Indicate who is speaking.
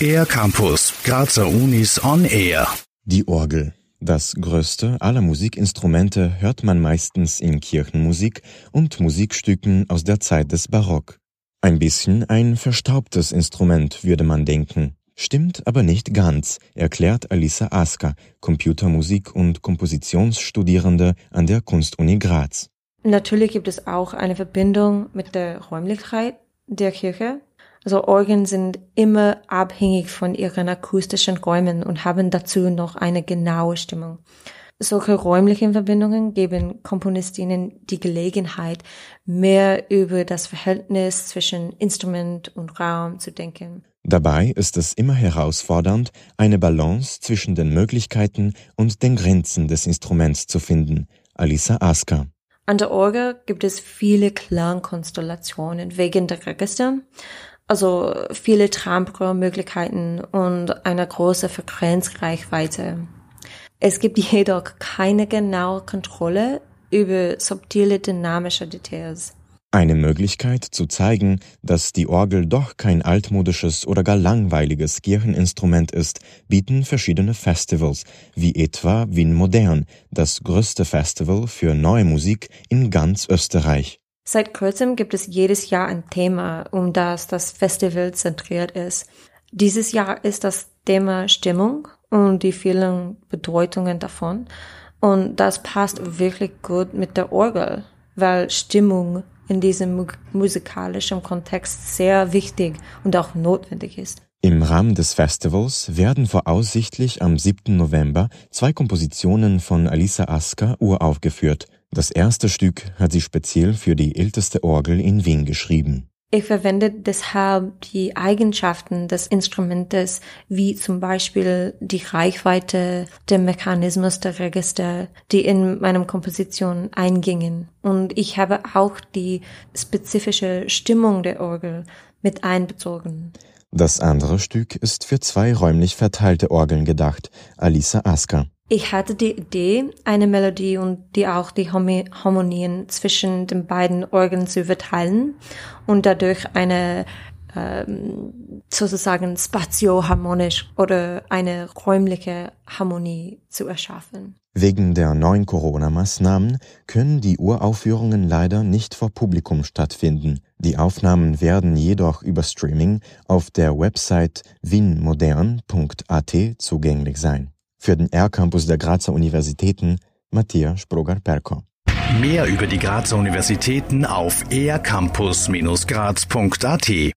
Speaker 1: Air Campus, Grazer Unis on Air.
Speaker 2: Die Orgel. Das größte aller Musikinstrumente hört man meistens in Kirchenmusik und Musikstücken aus der Zeit des Barock. Ein bisschen ein verstaubtes Instrument, würde man denken. Stimmt aber nicht ganz, erklärt Alisa Aska, Computermusik- und Kompositionsstudierende an der Kunstuni Graz.
Speaker 3: Natürlich gibt es auch eine Verbindung mit der Räumlichkeit der Kirche. Also Orgeln sind immer abhängig von ihren akustischen Räumen und haben dazu noch eine genaue Stimmung. Solche räumlichen Verbindungen geben Komponistinnen die Gelegenheit, mehr über das Verhältnis zwischen Instrument und Raum zu denken.
Speaker 2: Dabei ist es immer herausfordernd, eine Balance zwischen den Möglichkeiten und den Grenzen des Instruments zu finden. Alisa Aska.
Speaker 3: An der Orgel gibt es viele Klangkonstellationen wegen der Register, also viele Timbre-Möglichkeiten und eine große Frequenzreichweite. Es gibt jedoch keine genaue Kontrolle über subtile dynamische Details.
Speaker 2: Eine Möglichkeit zu zeigen, dass die Orgel doch kein altmodisches oder gar langweiliges Kircheninstrument ist, bieten verschiedene Festivals, wie etwa Wien Modern, das größte Festival für neue Musik in ganz Österreich.
Speaker 3: Seit kurzem gibt es jedes Jahr ein Thema, um das das Festival zentriert ist. Dieses Jahr ist das Thema Stimmung und die vielen Bedeutungen davon. Und das passt wirklich gut mit der Orgel, weil Stimmung in diesem musikalischen Kontext sehr wichtig und auch notwendig ist.
Speaker 2: Im Rahmen des Festivals werden voraussichtlich am 7. November zwei Kompositionen von Alisa Aska uraufgeführt. Das erste Stück hat sie speziell für die älteste Orgel in Wien geschrieben.
Speaker 3: Ich verwende deshalb die Eigenschaften des Instrumentes, wie zum Beispiel die Reichweite, der Mechanismus der Register, die in meinem Komposition eingingen. Und ich habe auch die spezifische Stimmung der Orgel mit einbezogen.
Speaker 2: Das andere Stück ist für zwei räumlich verteilte Orgeln gedacht, Alisa Aska.
Speaker 3: Ich hatte die Idee, eine Melodie und die auch die Harmonien zwischen den beiden Orgeln zu verteilen und dadurch eine ähm, sozusagen spatioharmonisch oder eine räumliche Harmonie zu erschaffen.
Speaker 2: Wegen der neuen Corona-Maßnahmen können die Uraufführungen leider nicht vor Publikum stattfinden. Die Aufnahmen werden jedoch über Streaming auf der Website winmodern.at zugänglich sein. Für den R-Campus der Grazer Universitäten Matthias Sprogar-Perko.
Speaker 1: Mehr über die Grazer Universitäten auf ercampus-graz.at